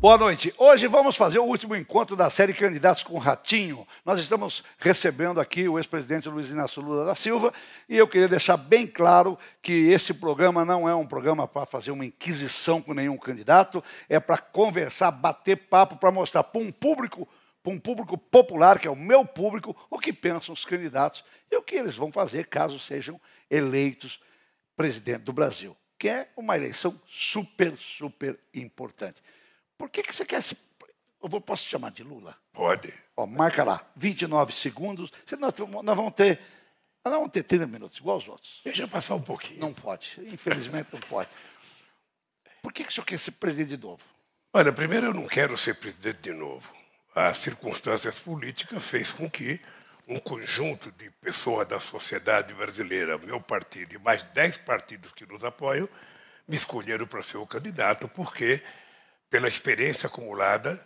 Boa noite. Hoje vamos fazer o último encontro da série Candidatos com Ratinho. Nós estamos recebendo aqui o ex-presidente Luiz Inácio Lula da Silva e eu queria deixar bem claro que esse programa não é um programa para fazer uma inquisição com nenhum candidato, é para conversar, bater papo, para mostrar para um público, para um público popular, que é o meu público, o que pensam os candidatos e o que eles vão fazer caso sejam eleitos presidente do Brasil, que é uma eleição super, super importante. Por que, que você quer se. Eu vou, posso te chamar de Lula? Pode. Ó, marca lá, 29 segundos. Nós, nós vamos ter. Nós vamos ter 30 minutos, igual os outros. Deixa passar um pouquinho. Não pode. Infelizmente não pode. Por que, que o senhor quer ser presidente de novo? Olha, primeiro eu não quero ser presidente de novo. As circunstâncias políticas fez com que um conjunto de pessoas da sociedade brasileira, meu partido e mais dez partidos que nos apoiam, me escolheram para ser o candidato, porque pela experiência acumulada,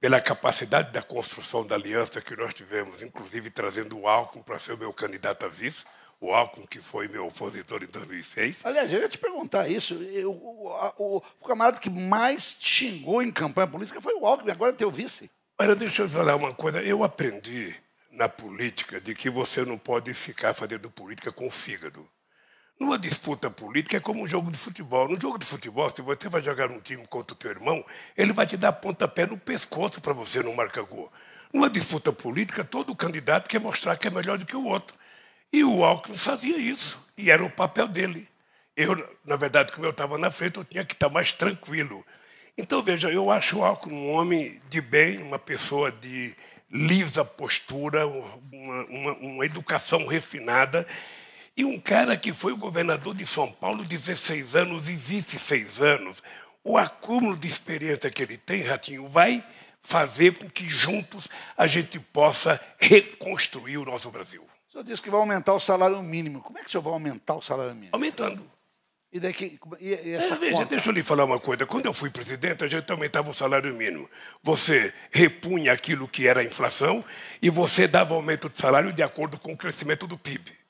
pela capacidade da construção da aliança que nós tivemos, inclusive trazendo o Alckmin para ser o meu candidato a vice, o Alckmin que foi meu opositor em 2006. Aliás, eu ia te perguntar isso. Eu, o, o, o, camarada que mais xingou em campanha política foi o Alckmin, agora é teu vice. Olha, deixa eu falar uma coisa. Eu aprendi na política de que você não pode ficar fazendo política com o fígado. Numa disputa política é como um jogo de futebol. No jogo de futebol, se você vai jogar um time contra o teu irmão, ele vai te dar pontapé no pescoço para você não marcar gol. Numa disputa política, todo candidato quer mostrar que é melhor do que o outro. E o Alckmin fazia isso, e era o papel dele. Eu, na verdade, como eu estava na frente, eu tinha que estar mais tranquilo. Então, veja, eu acho o Alckmin um homem de bem, uma pessoa de lisa postura, uma, uma, uma educação refinada, e um cara que foi o governador de São Paulo 16 anos e vice seis anos. O acúmulo de experiência que ele tem, Ratinho, vai fazer com que juntos a gente possa reconstruir o nosso Brasil. O senhor disse que vai aumentar o salário mínimo. Como é que o senhor vai aumentar o salário mínimo? Aumentando. E daqui, e, e essa é, veja, conta? deixa eu lhe falar uma coisa. Quando eu fui presidente, a gente aumentava o salário mínimo. Você repunha aquilo que era a inflação e você dava aumento de salário de acordo com o crescimento do PIB.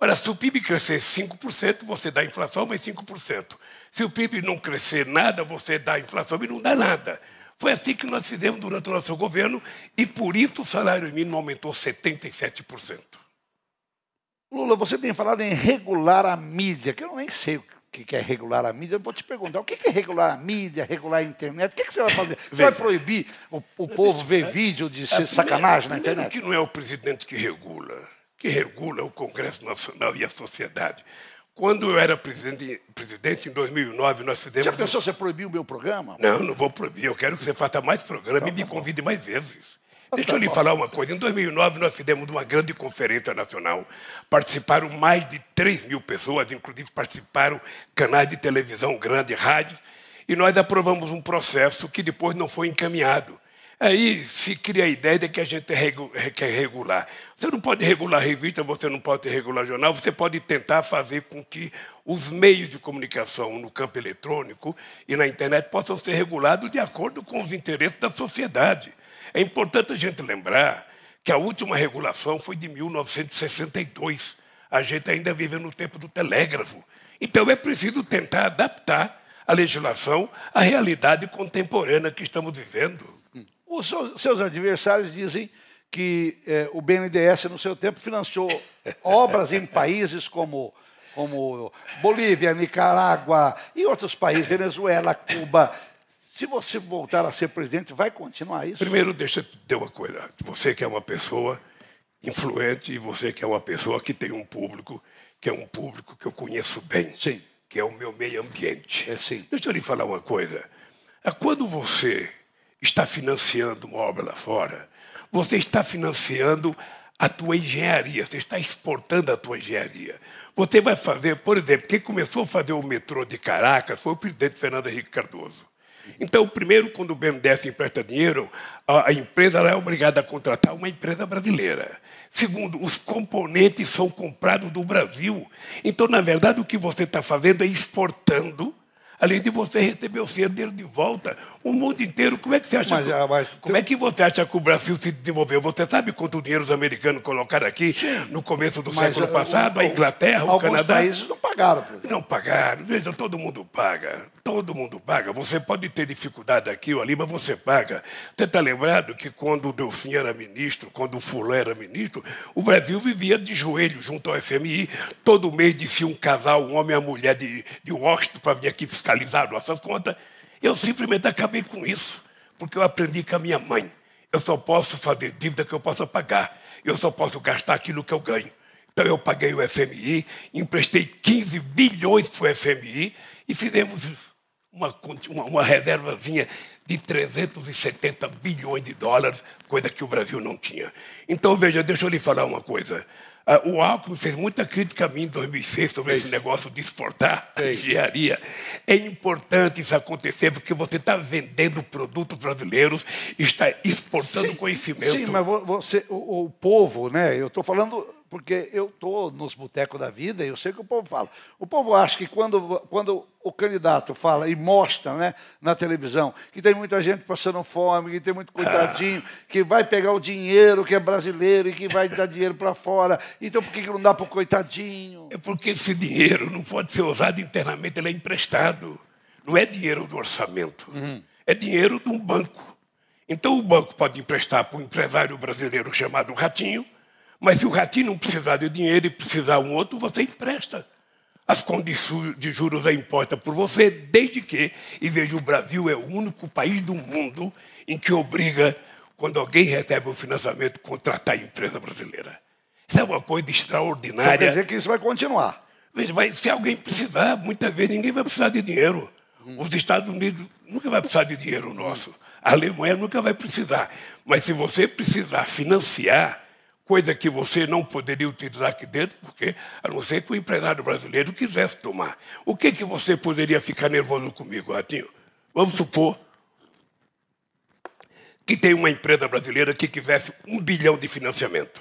Ora, se o PIB crescer 5%, você dá inflação mais 5%. Se o PIB não crescer nada, você dá inflação e não dá nada. Foi assim que nós fizemos durante o nosso governo e por isso o salário mínimo aumentou 77%. Lula, você tem falado em regular a mídia, que eu nem sei o que é regular a mídia. Eu vou te perguntar, o que é regular a mídia, regular a internet? O que, você vai fazer? Você vai proibir o, o povo ver vídeo de ser sacanagem na internet? que não é o presidente que regula que regula o Congresso Nacional e a sociedade. Quando eu era presidente, presidente em 2009, nós fizemos. Já pensou você proibir o meu programa? Não, não vou proibir. Eu quero que você faça mais programa tá, e me tá convide mais vezes. Tá, Deixa eu lhe falar uma coisa. Em 2009, nós fizemos uma grande conferência nacional. Participaram mais de 3 mil pessoas, inclusive participaram canais de televisão grandes, rádios. E nós aprovamos um processo que depois não foi encaminhado. Aí se cria a ideia de que a gente quer regular. Você não pode regular revista, você não pode regular jornal, você pode tentar fazer com que os meios de comunicação no campo eletrônico e na internet possam ser regulados de acordo com os interesses da sociedade. É importante a gente lembrar que a última regulação foi de 1962. A gente ainda vive no tempo do telégrafo. Então é preciso tentar adaptar a legislação à realidade contemporânea que estamos vivendo. Os seus adversários dizem que eh, o BNDES, no seu tempo, financiou obras em países como, como Bolívia, Nicarágua e outros países, Venezuela, Cuba. Se você voltar a ser presidente, vai continuar isso? Primeiro, deixa eu te dizer uma coisa. Você que é uma pessoa influente e você que é uma pessoa que tem um público, que é um público que eu conheço bem, sim. que é o meu meio ambiente. É, sim. Deixa eu lhe falar uma coisa. É quando você está financiando uma obra lá fora, você está financiando a tua engenharia, você está exportando a tua engenharia. Você vai fazer, por exemplo, quem começou a fazer o metrô de Caracas foi o presidente Fernando Henrique Cardoso. Então, primeiro, quando o BNDES empresta dinheiro, a, empresa é obrigada a contratar uma empresa brasileira. Segundo, os componentes são comprados do Brasil. Então, na verdade, o que você está fazendo é exportando Além de você receber o seu dinheiro de volta, o mundo inteiro, como é que você acha Mas, que, ah, mas- como é que você acha que o Brasil se desenvolveu? Você sabe quanto dinheiro os americanos colocaram aqui no começo do Mas, século ah, passado? o- a Inglaterra, o Canadá. países não pagaram. presidente. Não pagaram. Veja, todo mundo paga. Todo mundo paga. Você pode ter dificuldade aqui ou ali, mas você paga. Você está lembrado que quando o Delfim era ministro, quando o Fulano era ministro, o Brasil vivia de joelho junto ao FMI. Todo mês descia um casal, um homem e uma mulher de, de Washington para vir aqui fiscalizar nossas contas. Eu simplesmente acabei com isso, porque eu aprendi com a minha mãe. Eu só posso fazer dívida que eu possa pagar. Eu só posso gastar aquilo que eu ganho. Então eu paguei o FMI, emprestei 15 bilhões para o FMI e fizemos uma, uma, uma reservazinha de 370 bilhões de dólares, coisa que o Brasil não tinha. Então, veja, deixa eu lhe falar uma coisa. Ah, O Alckmin fez muita crítica a mim em 2006 sobre esse negócio de exportar a engenharia. É importante isso acontecer porque você está vendendo produtos brasileiros, está exportando conhecimento. Sim, mas vo- você, o, o povo, né? Eu estou falando porque eu estou nos botecos da vida e eu sei o que o povo fala. O povo acha que quando, quando o candidato fala e mostra né, na televisão que tem muita gente passando fome, que tem muito coitadinho, que vai pegar o dinheiro que é brasileiro e que vai dar dinheiro para fora. Então por que, que não dá para o coitadinho? É porque esse dinheiro não pode ser usado internamente, ele é emprestado. Não é dinheiro do orçamento, é dinheiro de um banco. Então o banco pode emprestar para um empresário brasileiro chamado Ratinho, mas se o Ratinho não precisar de dinheiro e precisar um outro, você empresta. As condições de juros é imposta por você, desde que, e veja, o Brasil é o único país do mundo em que obriga, quando alguém recebe o financiamento, contratar a empresa brasileira. Isso é uma coisa extraordinária. quer dizer que isso vai continuar. Veja, vai, se alguém precisar, muitas vezes ninguém vai precisar de dinheiro. Os Estados Unidos nunca vai precisar de dinheiro nosso. A Alemanha nunca vai precisar. Mas se você precisar financiar, coisa que você não poderia utilizar aqui dentro, porque a não ser que o empresário brasileiro quisesse tomar. O que, que você poderia ficar nervoso comigo, Ratinho? Vamos supor que tem uma empresa brasileira que quisesse um bilhão de financiamento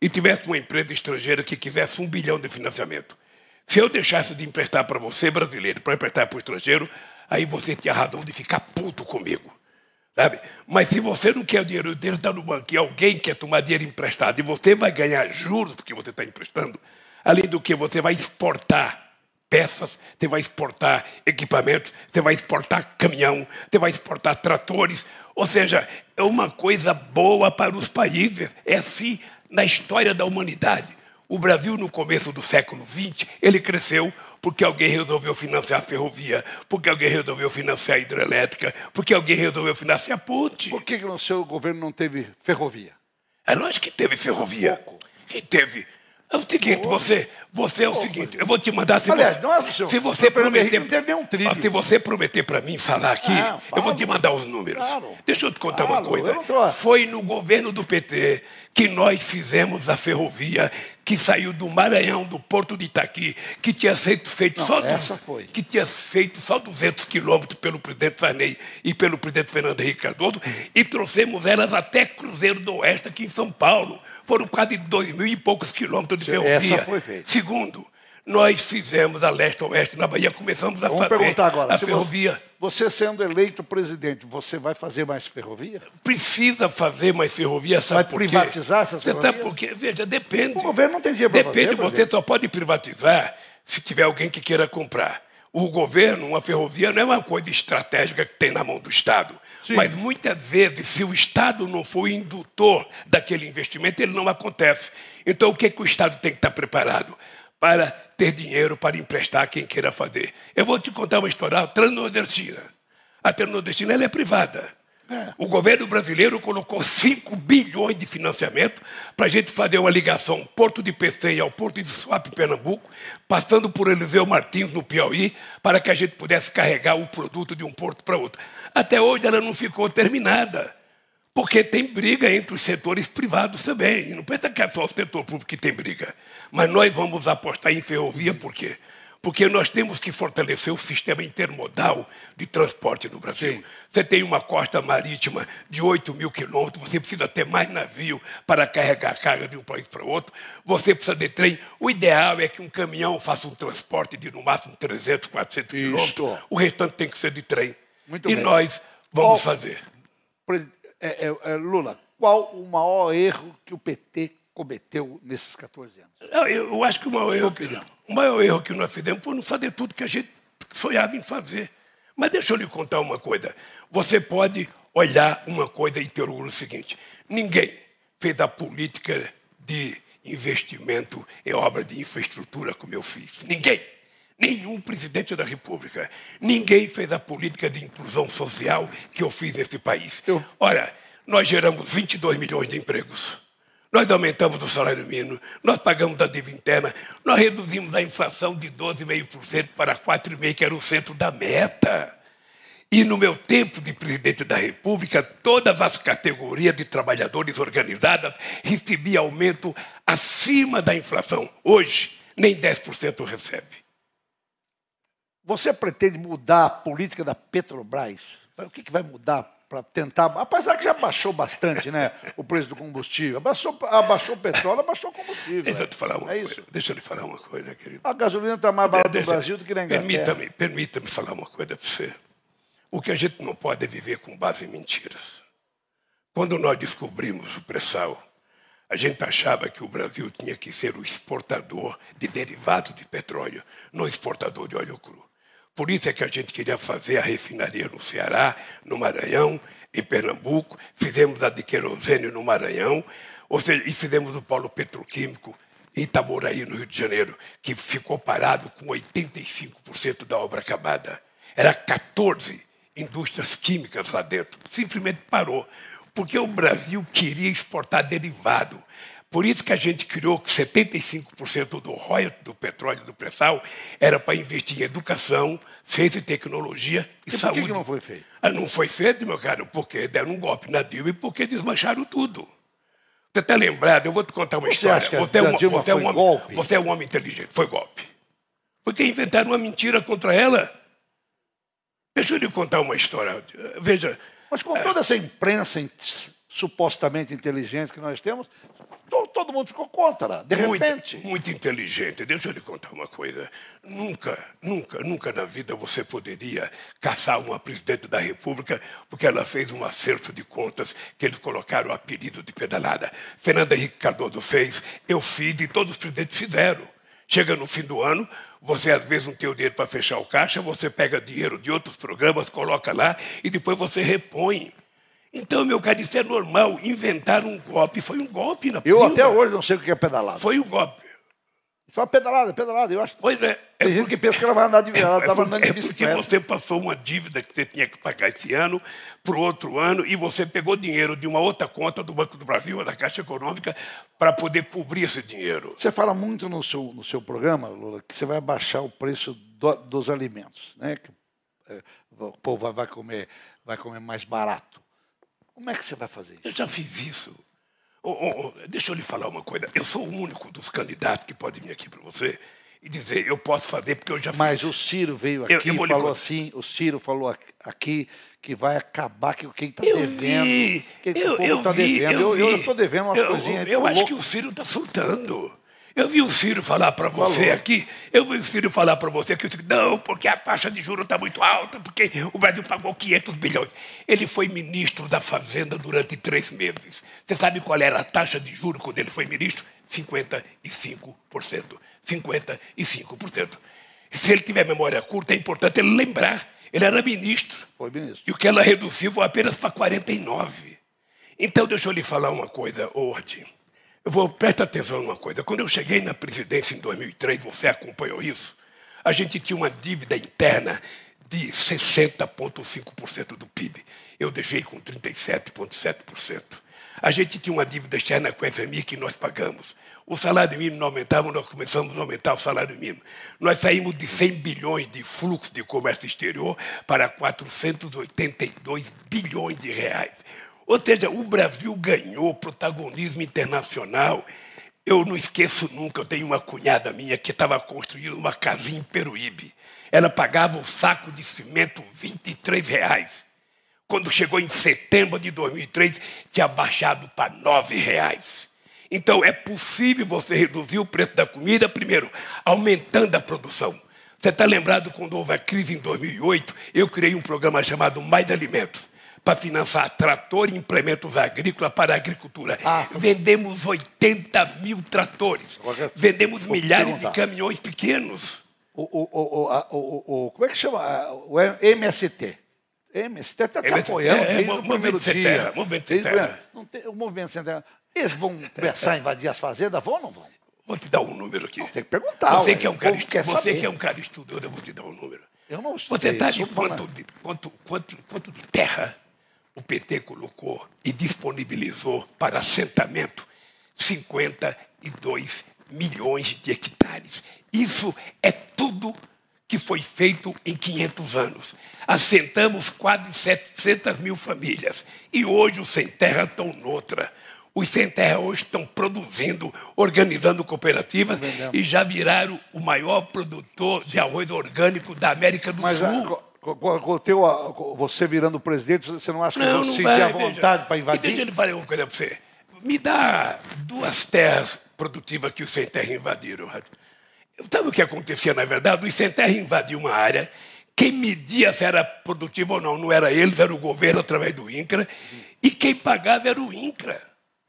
e tivesse uma empresa estrangeira que quisesse um bilhão de financiamento. Se eu deixasse de emprestar para você, brasileiro, para emprestar para o estrangeiro, aí você tinha razão de ficar puto comigo. Sabe? Mas se você não quer o dinheiro, o dinheiro está no banco e alguém quer tomar dinheiro emprestado e você vai ganhar juros porque você está emprestando, além do que você vai exportar peças, você vai exportar equipamentos, você vai exportar caminhão, você vai exportar tratores. Ou seja, é uma coisa boa para os países. É assim na história da humanidade. O Brasil, no começo do século XX, ele cresceu porque alguém resolveu financiar a ferrovia, porque alguém resolveu financiar a hidrelétrica, porque alguém resolveu financiar a ponte. Por que, que no seu governo não teve ferrovia? É lógico que teve ferrovia. Que teve. É o seguinte, você, você é o seguinte, eu vou te mandar se Aliás, você, é senhor. se você prometer, não teve nenhum trilho. Se você prometer para mim falar aqui, Ah, eu vou te mandar os números. Claro. Deixa eu te contar uma coisa. tô- Foi no governo do PT que nós fizemos a ferrovia que saiu do Maranhão, do Porto de Itaqui, que tinha feito, feito Não, só du- essa foi. que tinha feito só 200 quilômetros pelo presidente Sarney e pelo presidente Fernando Henrique Cardoso, e trouxemos elas até Cruzeiro do Oeste, aqui em São Paulo. Foram quase dois mil e poucos quilômetros de Essa ferrovia. foi feita. Segundo, nós fizemos a leste-oeste na Bahia, começamos a Vamos fazer perguntar agora. a ferrovia. Você, sendo eleito presidente, você vai fazer mais ferrovia? Precisa fazer mais ferrovia, sabe Vai por quê? privatizar essas Você sabe ferrovias? por quê? Veja, depende. O governo não tem dinheiro pra Depende, fazer, você presidente. só pode privatizar se tiver alguém que queira comprar. O governo, uma ferrovia, não é uma coisa estratégica que tem na mão do Estado. Sim. Mas muitas vezes, se o Estado não for indutor daquele investimento, ele não acontece. Então, o que, que o Estado tem que estar preparado? Para ter dinheiro para emprestar a quem queira fazer. Eu vou te contar uma história. A Transnordestina. A Transnordestina ela é privada. O governo brasileiro colocou 5 bilhões de financiamento para a gente fazer uma ligação Porto de Pecém ao Porto de Suape, Pernambuco, passando por Eliseu Martins, no Piauí, para que a gente pudesse carregar o produto de um porto para outro. Até hoje ela não ficou terminada, porque tem briga entre os setores privados também. Não pensa que é só o setor público que tem briga. Mas nós vamos apostar em ferrovia por quê? Porque nós temos que fortalecer o sistema intermodal de transporte no Brasil. Sim. Você tem uma costa marítima de 8 mil quilômetros, você precisa ter mais navio para carregar a carga de um país para outro, você precisa de trem. O ideal é que um caminhão faça um transporte de no máximo 300, 400 quilômetros, o restante tem que ser de trem. Muito e bem. nós vamos fazer. É, é, é, Lula, qual o maior erro que o PT cometeu nesses 14 anos? Eu, eu acho que o maior, erro, o maior erro que nós fizemos foi não fazer tudo que a gente sonhava em fazer. Mas deixa eu lhe contar uma coisa. Você pode olhar uma coisa e ter o seguinte: ninguém fez a política de investimento em obra de infraestrutura como eu fiz. Ninguém. Nenhum presidente da República. Ninguém fez a política de inclusão social que eu fiz nesse país. Eu... Ora, nós geramos 22 milhões de empregos. Nós aumentamos o salário mínimo, nós pagamos a dívida interna, nós reduzimos a inflação de 12,5% para 4,5%, que era o centro da meta. E no meu tempo de presidente da República, todas as categorias de trabalhadores organizadas recebiam aumento acima da inflação. Hoje, nem 10% recebe. Você pretende mudar a política da Petrobras? O que, vai mudar para tentar. Apesar que já baixou bastante né, o preço do combustível. Abaixou, abaixou o petróleo, abaixou o combustível. Deixa eu te falar uma é coisa. Isso? Deixa eu lhe falar uma coisa, querido. A gasolina está mais barata no Brasil do que na Inglaterra. Permita-me permita falar uma coisa para você. O que a gente não pode é viver com base em mentiras. Quando nós descobrimos o pré-sal, a gente achava que o Brasil tinha que ser o exportador de derivados de petróleo, não exportador de óleo cru. Por isso é que a gente queria fazer a refinaria no Ceará, no Maranhão, em Pernambuco, fizemos a de querosene no Maranhão, ou seja, e fizemos o polo petroquímico em Itaboraí, no Rio de Janeiro, que ficou parado com 85% da obra acabada. Era 14 indústrias químicas lá dentro. Simplesmente parou. Porque o Brasil queria exportar derivado. Por isso que a gente criou que 75% do royalty do petróleo do pré-sal era para investir em educação, ciência e tecnologia e, e por saúde. Por que não foi feito? Ah, não foi feito, meu caro, porque deram um golpe na Dilma e porque desmancharam tudo. Você está lembrado? Eu vou te contar uma você história. Você, é uma, você, é um homem, você é um homem inteligente. Foi golpe. Porque inventaram uma mentira contra ela. Deixa eu lhe contar uma história. Veja. Mas com toda essa imprensa supostamente inteligente que nós temos, todo mundo ficou contra, de muito, repente. Muito inteligente. Deixa eu lhe contar uma coisa. Nunca, nunca, nunca na vida você poderia caçar uma presidente da República porque ela fez um acerto de contas que eles colocaram o apelido de pedalada. Fernanda Henrique Cardoso fez, eu fiz e todos os presidentes fizeram. Chega no fim do ano, você às vezes não tem o dinheiro para fechar o caixa, você pega dinheiro de outros programas, coloca lá e depois você repõe. Então, meu caro, isso é normal. Inventar um golpe foi um golpe na Eu até hoje não sei o que é pedalada. Foi um golpe. Só pedalada, pedalada. Eu acho. Pois é. Tem é gente porque... que pensa que ela vai andar de ela estava é andando de bicicleta. É porque você passou uma dívida que você tinha que pagar esse ano para o outro ano e você pegou dinheiro de uma outra conta do Banco do Brasil, da Caixa Econômica, para poder cobrir esse dinheiro. Você fala muito no seu, no seu programa, Lula, que você vai baixar o preço do, dos alimentos, né? Que é, o povo vai comer, vai comer mais barato. Como é que você vai fazer isso? Eu já fiz isso. Oh, oh, oh, deixa eu lhe falar uma coisa. Eu sou o único dos candidatos que pode vir aqui para você e dizer eu posso fazer porque eu já fiz. Mas o Ciro veio aqui e falou assim, o Ciro falou aqui que vai acabar com quem está devendo. Vi, quem eu, o povo está devendo. Eu estou devendo umas eu, coisinhas. Eu, eu acho que o Ciro está soltando. Eu vi o Ciro falar para você Falou. aqui, eu vi o Ciro falar para você que não, porque a taxa de juros está muito alta, porque o Brasil pagou 500 bilhões. Ele foi ministro da Fazenda durante três meses. Você sabe qual era a taxa de juros quando ele foi ministro? 55%. 55%. Se ele tiver memória curta, é importante ele lembrar. Ele era ministro. Foi ministro. E o que ela reduziu foi apenas para 49%. Então, deixa eu lhe falar uma coisa, Ordem. Eu vou, presta atenção numa coisa. Quando eu cheguei na presidência em 2003, você acompanhou isso? A gente tinha uma dívida interna de 60,5% do PIB. Eu deixei com 37,7%. A gente tinha uma dívida externa com a FMI que nós pagamos. O salário mínimo não aumentava, nós começamos a aumentar o salário mínimo. Nós saímos de 100 bilhões de fluxo de comércio exterior para 482 bilhões de reais. Ou seja, o Brasil ganhou protagonismo internacional. Eu não esqueço nunca, eu tenho uma cunhada minha que estava construindo uma casinha em Peruíbe. Ela pagava o saco de cimento 23 reais. Quando chegou em setembro de 2003, tinha baixado para 9 reais. Então é possível você reduzir o preço da comida, primeiro, aumentando a produção. Você está lembrado quando houve a crise em 2008? Eu criei um programa chamado Mais Alimentos para financiar trator e implementos agrícolas para a agricultura. Ah, Vendemos 80 mil tratores. Vendemos milhares de caminhões pequenos. O, o, o, o, como é que chama? O MST. MST está te apoiando é, desde o primeiro dia. Terra, movimento sem terra. Tem, o movimento sem terra. Eles vão começar a invadir as fazendas, vão ou não vão? Vou te dar um número aqui. Não, tem que perguntar. Você, que é, um cara, você que é um cara estudioso, eu vou te dar um número. Eu não Você está de quanto, de quanto, quanto, quanto de terra o PT colocou e disponibilizou para assentamento 52 milhões de hectares. Isso é tudo que foi feito em 500 anos. Assentamos quase 700 mil famílias e hoje os sem terra estão noutra. Os sem terra hoje estão produzindo, organizando cooperativas e já viraram o maior produtor de arroz orgânico da América do Mas Sul. Teu, você virando presidente, você não acha que não, você a vontade para invadir? Deixa ele falar uma coisa para você. Me dá duas terras produtivas que os sem terra invadiram. Sabe o que acontecia, na verdade? Os sem terra invadiam uma área, quem media se era produtivo ou não, não era eles, era o governo através do INCRA, e quem pagava era o INCRA.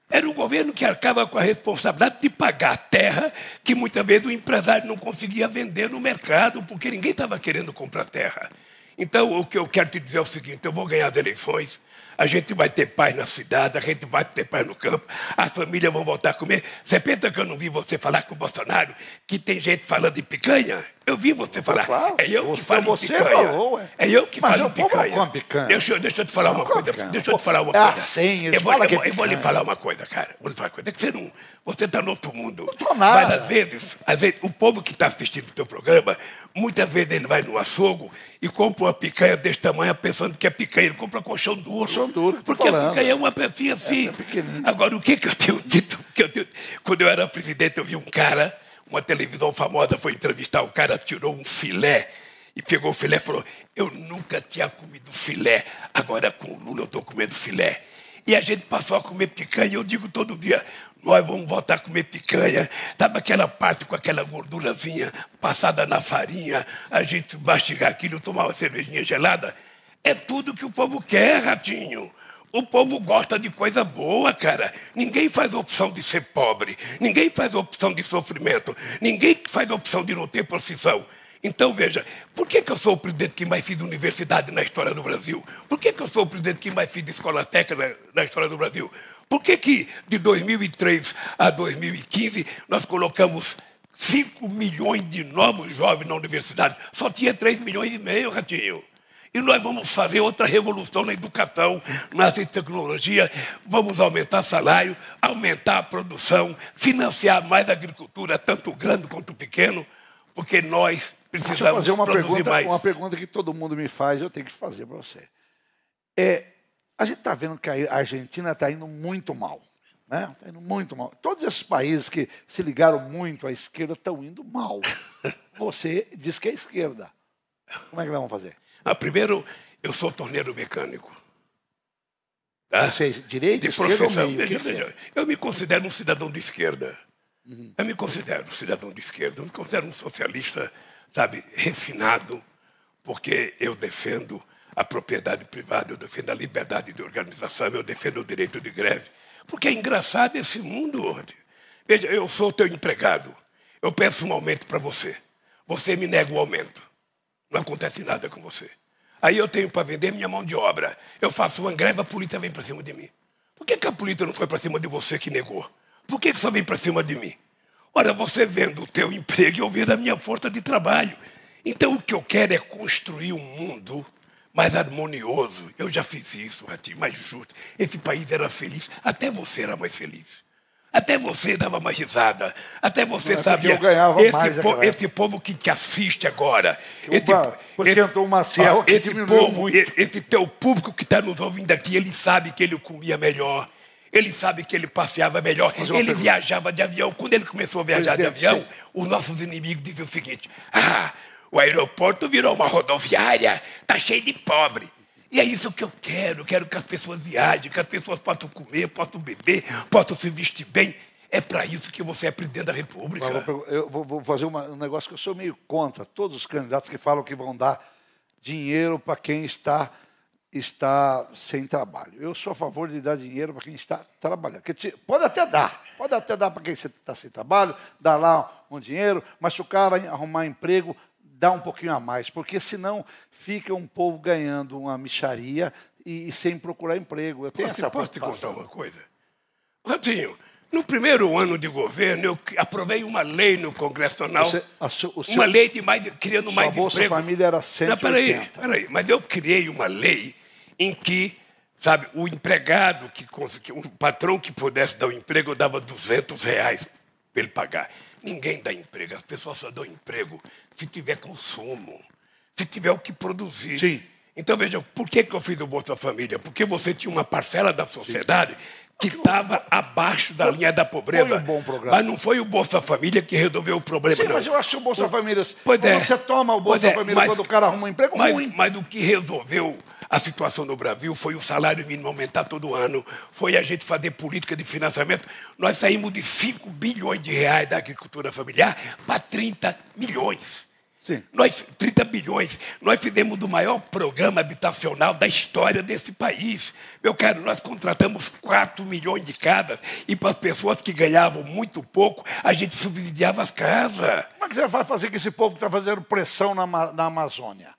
Era o governo que arcava com a responsabilidade de pagar a terra que muitas vezes o empresário não conseguia vender no mercado, porque ninguém estava querendo comprar terra. Então, o que eu quero te dizer é o seguinte: eu vou ganhar as eleições, a gente vai ter paz na cidade, a gente vai ter paz no campo, as famílias vão voltar a comer. Você pensa que eu não vi você falar com o Bolsonaro que tem gente falando de picanha? Eu vi você falar. Claro, é eu que falo em picanha. Falou, é. é eu que Mas falo em picanha. picanha. Deixa, deixa eu te falar uma coisa. Deixa eu te falar uma é coisa. Assim, eu, vou, eu, vou, eu vou lhe falar uma coisa, cara. Vou lhe falar uma coisa. É que você não. Você está no outro mundo. Não estou nada. Mas às vezes, às vezes, o povo que está assistindo o teu programa, muitas vezes ele vai no açougo e compra uma picanha desse tamanho pensando que é picanha. Ele compra colchão duro. Colchão duro. Porque falando. a picanha é uma pecinha assim. É, é Agora, o que, que eu tenho dito? Que eu tenho... Quando eu era presidente, eu vi um cara, uma televisão famosa foi entrevistar, o cara tirou um filé e pegou o filé e falou: Eu nunca tinha comido filé, agora com o Lula eu estou comendo filé. E a gente passou a comer picanha, eu digo todo dia, nós vamos voltar a comer picanha. Sabe aquela parte com aquela gordurazinha passada na farinha, a gente mastigar aquilo, tomar uma cervejinha gelada? É tudo que o povo quer, ratinho. O povo gosta de coisa boa, cara. Ninguém faz opção de ser pobre. Ninguém faz opção de sofrimento. Ninguém faz opção de não ter profissão. Então, veja, por que, que eu sou o presidente que mais fiz universidade na história do Brasil? Por que, que eu sou o presidente que mais fiz escola técnica na, história do Brasil? Por que, que de 2003 a 2015 nós colocamos 5 milhões de novos jovens na universidade? Só tinha 3 milhões e meio, Ratinho. E nós vamos fazer outra revolução na educação, na tecnologia, vamos aumentar salário, aumentar a produção, financiar mais a agricultura, tanto grande quanto pequeno, porque nós precisamos Deixa eu fazer uma produzir pergunta, mais. Uma pergunta que todo mundo me faz, eu tenho que fazer para você. É, a gente está vendo que a Argentina está indo muito mal. Né? Está indo muito mal. Todos esses países que se ligaram muito à esquerda estão indo mal. Você diz que é esquerda. Como é que nós vamos fazer? Ah, primeiro, eu sou torneiro mecânico. Tá? Você, direita, de profissão. meio? Veja, veja, eu me considero um cidadão de esquerda. Uhum. Eu me considero um cidadão de esquerda. Eu me considero um socialista, sabe, refinado, porque eu defendo a propriedade privada, eu defendo a liberdade de organização, eu defendo o direito de greve. Porque é engraçado esse mundo hoje. Veja, eu sou teu empregado. Eu peço um aumento para você. Você me nega o aumento. Não acontece nada com você. Aí eu tenho para vender minha mão de obra. Eu faço uma greve, a polícia vem para cima de mim. Por que, que a polícia não foi para cima de você que negou? Por que, que só vem para cima de mim? Ora, você vendo o teu emprego, eu vendo a minha força de trabalho. Então o que eu quero é construir um mundo mais harmonioso. Eu já fiz isso, Ratinho, mais justo. Esse país era feliz, até você era mais feliz. Até você dava uma risada. Até você Não, é sabia. Eu ganhava esse, mais po esse povo que te assiste agora. esse, esse, entrou o Maciel, que esse povo, muito. Esse teu público que está nos ouvindo aqui, ele sabe que ele comia melhor. Ele sabe que ele passeava melhor, ele pergunta. viajava de avião. Quando ele começou a viajar de avião, sim. os nossos inimigos diziam o seguinte: ah, o aeroporto virou uma rodoviária, tá cheio de pobre. E é isso que eu quero. Eu quero que as pessoas viajem, que as pessoas possam comer, possam beber, possam se vestir bem. É para isso que você é presidente da República. Eu vou vou, fazer uma- um negócio que eu sou meio contra. Todos os candidatos que falam que vão dar dinheiro para quem está, está sem trabalho. Eu sou a favor de dar dinheiro para quem está trabalhando. Pode até dar, pode até dar para quem está sem trabalho, dar lá um dinheiro, mas se o cara arrumar emprego, dá um pouquinho a mais, porque senão fica um povo ganhando uma micharia e, e sem procurar emprego. Eu tenho Posso, essa posso te contar uma coisa? Ratinho, no primeiro ano de governo, eu aprovei uma lei no Congresso Nacional, uma lei de mais, criando mais Bolsa emprego. Família era Não, 180. peraí, peraí, mas eu criei uma lei em que, sabe, o empregado, que, o patrão que pudesse dar o emprego, eu dava 200 reais para ele pagar. Ninguém dá emprego, as pessoas só dão emprego se tiver consumo, se tiver o que produzir. Sim. Então, veja, por que, que eu fiz o Bolsa Família? Porque você tinha uma parcela da sociedade que estava abaixo da linha da pobreza. Foi um bom programa. Mas não foi o Bolsa Família que resolveu o problema, Sim, não. mas eu acho que o Bolsa Família. Pois é. você toma o Bolsa é, Família mas- quando o cara arruma um emprego mas, ruim. mas o que resolveu a situação no Brasil foi o salário mínimo aumentar todo ano, foi a gente fazer política de financiamento. Nós saímos de 5 bilhões de reais da agricultura familiar para 30 milhões. Sim. Nós, 30 bilhões, nós fizemos do maior programa habitacional da história desse país. Meu caro, nós contratamos 4 milhões de casas e para as pessoas que ganhavam muito pouco, a gente subsidiava as casas. Como é que você vai fazer com esse povo que está fazendo pressão na, na Amazônia?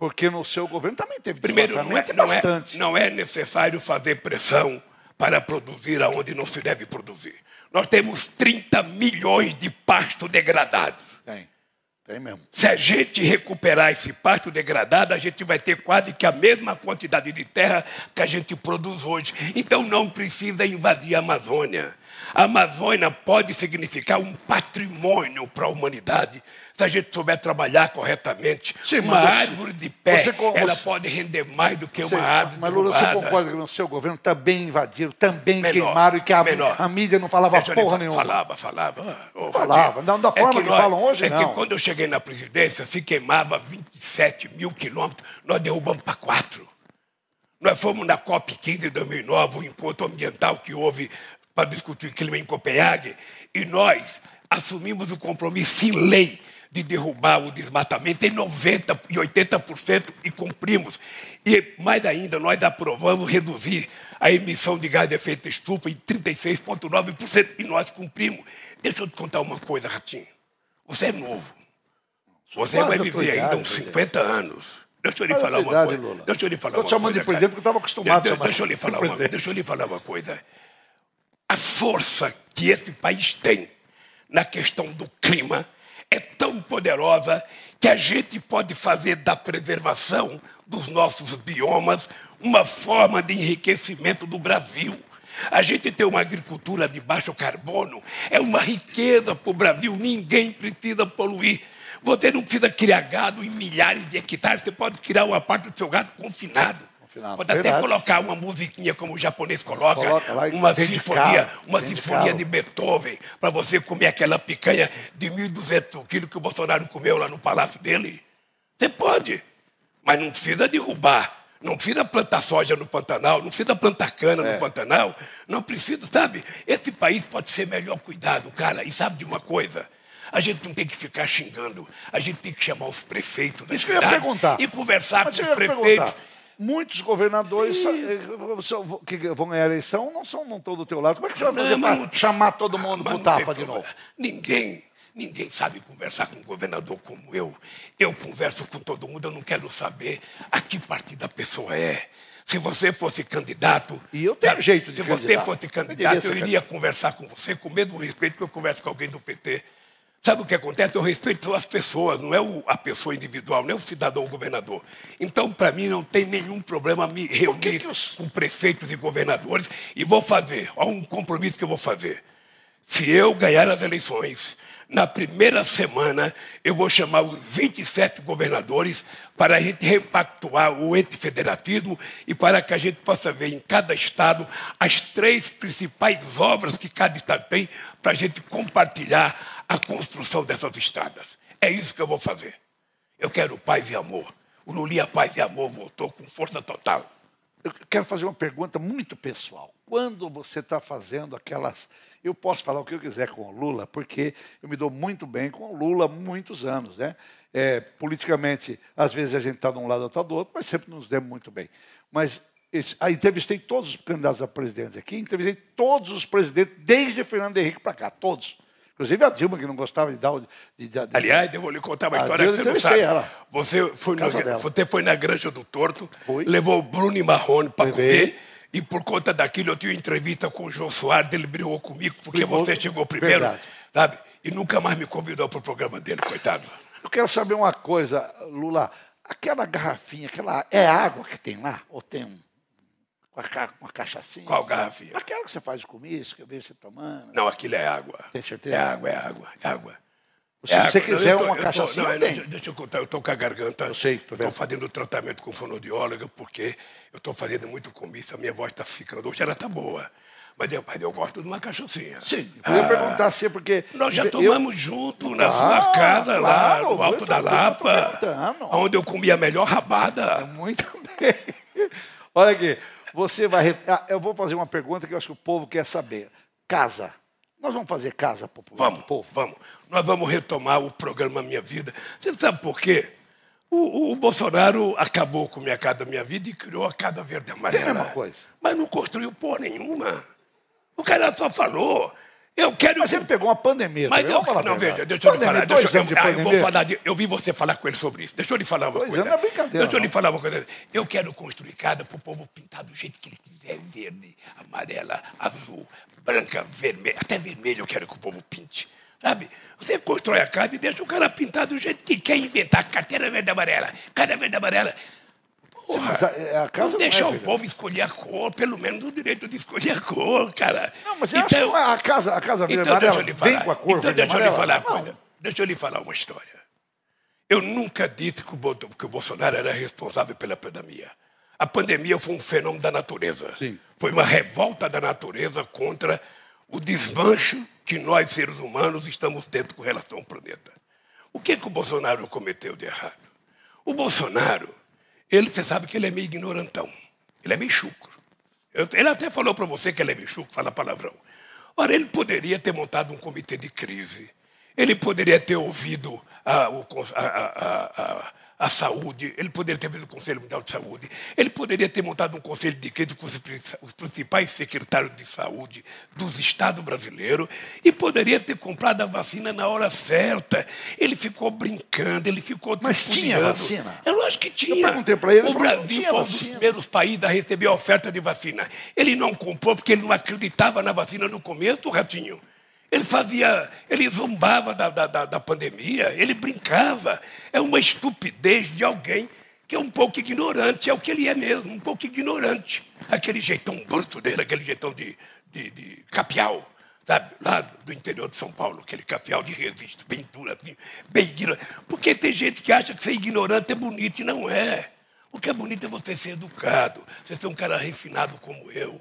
Porque no seu governo também teve Primeiro, não é, não, é, bastante. não é necessário fazer pressão para produzir aonde não se deve produzir. Nós temos 30 milhões de pasto degradados. Tem, tem mesmo. Se a gente recuperar esse pasto degradado, a gente vai ter quase que a mesma quantidade de terra que a gente produz hoje. Então não precisa invadir a Amazônia. A Amazônia pode significar um patrimônio para a humanidade. Se a gente souber trabalhar corretamente, Sim, uma árvore de pé, você ela você- pode render mais do que Você- uma árvore mas Lula, você concorda que no seu governo também invadiram, também Menor, queimaram e que a, a mídia não falava Deixa porra nenhuma? Falava, falava. Ô, Falava, não da forma que falam hoje, é não. que quando eu cheguei na presidência, se queimava 27 mil quilômetros, nós derrubamos para quatro. Nós fomos na COP15 de 2009, o encontro ambiental que houve para discutir clima em Copenhague, e nós assumimos o compromisso em lei de derrubar o desmatamento em 90% e 80% e cumprimos. E mais ainda, nós aprovamos reduzir a emissão de gás de efeito estufa em 36,9% e nós cumprimos. Deixa eu te contar uma coisa, Ratinho. Você é novo. Você Quase vai viver ainda uns presidente. 50 anos. Deixa eu lhe falar uma coisa. Deixa eu lhe falar uma chamando coisa. de cara. presidente porque eu estava acostumado a De- de- chamar Deixa eu lhe falar uma presidente. Deixa eu lhe falar uma coisa. A força que esse país tem na questão do clima é tão poderosa que a gente pode fazer da preservação dos nossos biomas uma forma de enriquecimento do Brasil. A gente ter uma agricultura de baixo carbono é uma riqueza para o Brasil, ninguém precisa poluir. Você não precisa criar gado em milhares de hectares, você pode criar uma parte do seu gado confinado. Pode até verdade. colocar uma musiquinha como o japonês coloca, Coloca lá uma sinfonia, carro, uma de sinfonia de Beethoven, para você comer aquela picanha de 1.200 quilos que o Bolsonaro comeu lá no palácio dele. Você pode, mas não precisa derrubar. Não precisa plantar soja no Pantanal, não precisa plantar cana É. no Pantanal, não precisa, sabe? Esse país pode ser melhor cuidado, cara. E sabe de uma coisa? A gente não tem que ficar xingando, a gente tem que chamar os prefeitos da cidade e conversar Mas com os prefeitos. perguntar. Muitos governadores eh, que vão ganhar a eleição não são não estão do teu lado. Como é que você vai fazer Não, para chamar todo mundo pro não tapa de novo? Ninguém, ninguém sabe conversar com um governador como eu. Eu converso com todo mundo, eu não quero saber a que partido a pessoa é. Se você fosse candidato. E eu tenho sabe, jeito de Se candidato. você fosse Eu candidato, ser eu iria conversar com você com o mesmo respeito que eu converso com alguém do PT. Sabe o que acontece? Eu respeito as pessoas, não é a pessoa individual, não é o cidadão governador. Então, para mim, não tem nenhum problema me reunir que os- com prefeitos e governadores e vou fazer. Há um compromisso que eu vou fazer. Se eu ganhar as eleições, na primeira semana, eu vou chamar os 27 governadores para a gente repactuar o ente federativo e para que a gente possa ver em cada estado as três principais obras que cada estado tem para a gente compartilhar a construção dessas estradas. É isso que eu vou fazer. Eu quero paz e amor. O Lulia Paz e Amor voltou com força total. Eu quero fazer uma pergunta muito pessoal. Quando você está fazendo aquelas eu posso falar o que eu quiser com o Lula, porque eu me dou muito bem com o Lula há muitos anos. Né? É, politicamente, às vezes a gente está de um lado ou está do outro, mas sempre nos demos muito bem. Mas esse, aí entrevistei todos os candidatos a presidentes aqui, entrevistei todos os presidentes, desde Fernando Henrique para cá, todos. Inclusive a Dilma, que não gostava de dar. De, de, de... Aliás, eu vou lhe contar uma história que você não sabe. Ela. Você foi, no, você foi na Granja do Torto, foi. levou o Bruno e Marrone para comer e por conta daquilo eu tive entrevista com o João Soares, ele brigou comigo porque brigou, você chegou primeiro, verdade. sabe? E nunca mais me convidou para o programa dele, coitado. Eu quero saber uma coisa, Lula. Aquela garrafinha, aquela é água que tem lá? Ou tem um, uma, uma cachaçinha? Qual garrafinha? Aquela que você faz com isso, que eu vejo você tomando. Não, aquilo é água. Tem certeza? É água, é água, é água. Se é você quiser tô, uma não, tem. Deixa eu contar, eu estou com a garganta. Eu sei, Estou fazendo tratamento com fonoaudióloga porque eu estou fazendo muito comício, a minha voz está ficando. Hoje ela está boa. Mas eu, mas eu gosto de uma cachaçinha. Sim, eu ia ah, perguntar assim, porque. Nós já tomamos eu... junto na sua casa, claro, lá no Alto da Lapa, onde eu comi a melhor rabada. Muito bem. Olha aqui, você vai. Ah, eu vou fazer uma pergunta que eu acho que o povo quer saber. Casa. Nós vamos fazer casa popular vamos, povo? Vamos. Nós vamos retomar o programa Minha Vida. Você sabe por quê? O, o, Bolsonaro acabou com Minha Casa Minha Vida e criou a Casa Verde Amarela. É a mesma coisa. Mas não construiu porra nenhuma. O cara só falou. Eu quero. Mas ele pegou uma pandemia. Mas eu, não, veja, deixa eu lhe falar. Deixa, eu, ah, eu, vou falar de, eu vi você falar com ele sobre isso. Deixa eu lhe falar uma dois coisa. Não é brincadeira. Deixa eu lhe falar uma coisa. Eu quero construir casa para o povo pintar do jeito que ele quiser: verde, amarela, azul, branca, vermelha. Até vermelho eu quero que o povo pinte. Sabe? Você constrói a casa e deixa o cara pintar do jeito que quer inventar. Carteira verde amarela, casa verde amarela. Porra, a, a casa não deixar é, o povo escolher a cor, pelo menos o direito de escolher a cor, cara. Não, mas então, a casa, a casa verde então, amarela vem com a cor Então deixa eu lhe falar uma coisa. Deixa eu lhe falar uma história. Eu nunca disse que o, Bolsonaro era responsável pela pandemia. A pandemia foi um fenômeno da natureza. Sim. Foi uma revolta da natureza contra o desmancho que nós, seres humanos, estamos tendo com relação ao planeta. O que, que o Bolsonaro cometeu de errado? O Bolsonaro ele, você sabe que ele é meio ignorantão. Ele é meio chucro. Ele até falou para você que ele é meio chucro, fala palavrão. Ora, ele poderia ter montado um comitê de crise. Ele poderia ter ouvido a, a, a, a saúde, ele poderia ter feito o Conselho Mundial de Saúde, ele poderia ter montado um conselho de crise com os principais secretários de saúde dos estados brasileiros e poderia ter comprado a vacina na hora certa. Ele ficou brincando, ele ficou Mas tinha vacina? Eu acho que tinha. Eu perguntei para ele. O Brasil foi um dos primeiros países a receber a oferta de vacina. Ele não comprou porque ele não acreditava na vacina no começo, Ratinho. Ele fazia, ele zombava da, da, da, pandemia, ele brincava. É uma estupidez de alguém que é um pouco ignorante, é o que ele é mesmo, um pouco ignorante. Aquele jeitão bruto dele, aquele jeitão de, de, de capial, sabe? lá do interior de São Paulo, aquele capial de resiste, bem duro, bem ignorante. Porque tem gente que acha que ser ignorante é bonito e não é. O que é bonito é você ser educado, você ser um cara refinado como eu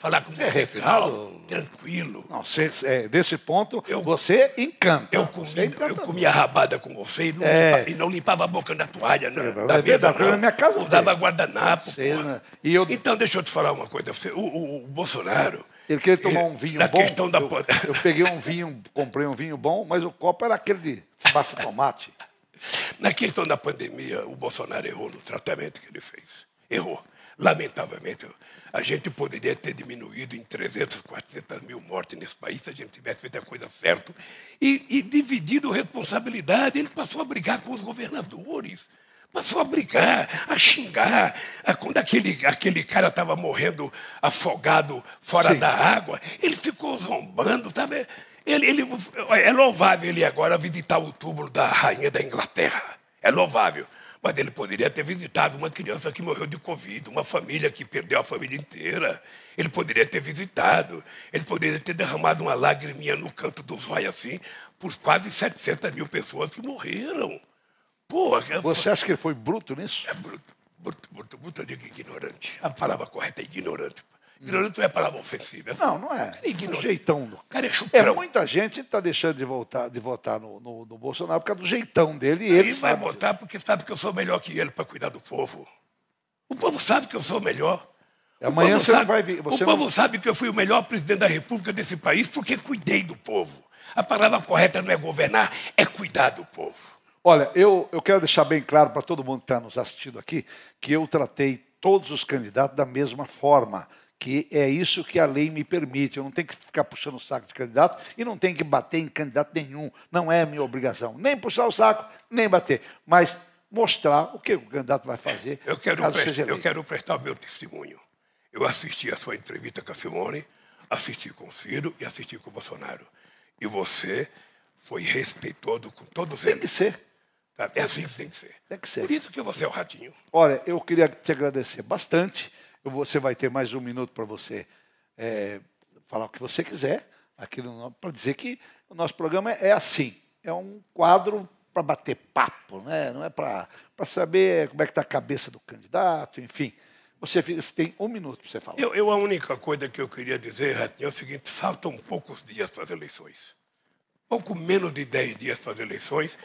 falar com você, é calmo, tranquilo. Não, você, é, desse ponto, eu, você encanta. Eu, comi, eu comia rabada com você e não, é. limpava, e não limpava a boca na toalha, não, é, da é mesa, não. Na minha casa Usava guardanapo. Né? e eu... Então, deixa eu te falar uma coisa. O, o, o Bolsonaro... Ele queria tomar um vinho na bom. Questão da... eu, eu peguei um vinho, comprei um vinho bom, mas o copo era aquele de massa tomate. Na questão da pandemia, o Bolsonaro errou no tratamento que ele fez. Errou. Lamentavelmente, a gente poderia ter diminuído em 300, 400 mil mortes nesse país se a gente tivesse feito a coisa certa. E, e dividido responsabilidade, ele passou a brigar com os governadores. Passou a brigar, a xingar. Quando aquele, aquele cara estava morrendo afogado fora Sim. da água, ele ficou zombando, sabe? Ele, ele, é louvável ele agora visitar o túmulo da rainha da Inglaterra. É louvável. Mas ele poderia ter visitado uma criança que morreu de Covid, uma família que perdeu a família inteira. Ele poderia ter visitado, ele poderia ter derramado uma lágriminha no canto dos olhos assim, por quase 700 mil pessoas que morreram. Porra, Você acha que ele foi bruto nisso? É bruto, bruto, bruto, bruto, eu digo ignorante. A palavra correta é ignorante. Ignorante não é palavra ofensiva. Não, não é. é ignorante. jeitão. Do... cara é chucrão. É, muita gente está deixando de votar, de votar no, no, no, Bolsonaro por causa do jeitão dele. E ele vai votar porque sabe que eu sou melhor que ele para cuidar do povo. O povo sabe que eu sou melhor. Amanhã você sabe, vai vir. o povo sabe que eu fui o melhor presidente da República desse país porque cuidei do povo. A palavra correta não é governar, é cuidar do povo. Olha, eu, eu quero deixar bem claro para todo mundo que está nos assistindo aqui que eu tratei todos os candidatos da mesma forma que é isso que a lei me permite. Eu não tenho que ficar puxando o saco de candidato e não tenho que bater em candidato nenhum. Não é minha obrigação. Nem puxar o saco, nem bater. Mas mostrar o que o candidato vai fazer. Eu quero, prestar, eu quero prestar o meu testemunho. Eu assisti a sua entrevista com a Simone, assisti com o Ciro e assisti com o Bolsonaro. E você foi respeitoso com todos tem eles. Tem que ser. É assim que tem que ser. Tem que ser. Por isso que você é o ratinho. Olha, eu queria te agradecer bastante você vai ter mais um minuto para você é, falar o que você quiser, para dizer que o nosso programa é assim, é um quadro para bater papo, né? não é para saber como é que está a cabeça do candidato, enfim. Você, você tem um minuto para você falar. Eu, eu, a única coisa que eu queria dizer, Ratinho, é o seguinte, faltam poucos dias para as eleições. Pouco menos de dez dias para as eleições,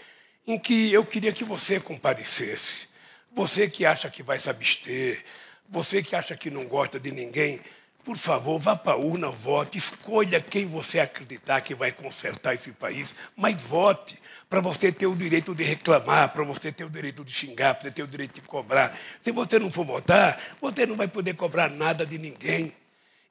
em que eu queria que você comparecesse. Você que acha que vai se abster, você que acha que não gosta de ninguém, por favor, vá para a urna, vote, escolha quem você acreditar que vai consertar esse país, mas vote para você ter o direito de reclamar, para você ter o direito de xingar, para você ter o direito de cobrar. Se você não for votar, você não vai poder cobrar nada de ninguém.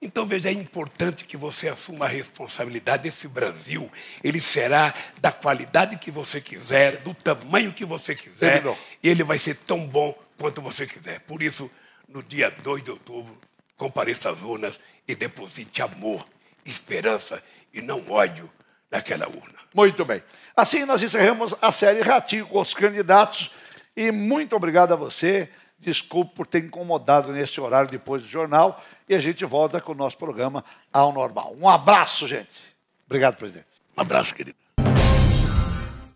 Então, veja, é importante que você assuma a responsabilidade desse Brasil. Ele será da qualidade que você quiser, do tamanho que você quiser, e ele vai ser tão bom quanto você quiser. Por isso, no dia 2 de outubro, compareça às urnas e deposite amor, esperança e não ódio naquela urna. Muito bem. Assim nós encerramos a série Ratinho com os candidatos. E muito obrigado a você. Desculpe por ter incomodado nesse horário depois do jornal. E a gente volta com o nosso programa ao normal. Um abraço, gente. Obrigado, presidente. Um abraço, querido.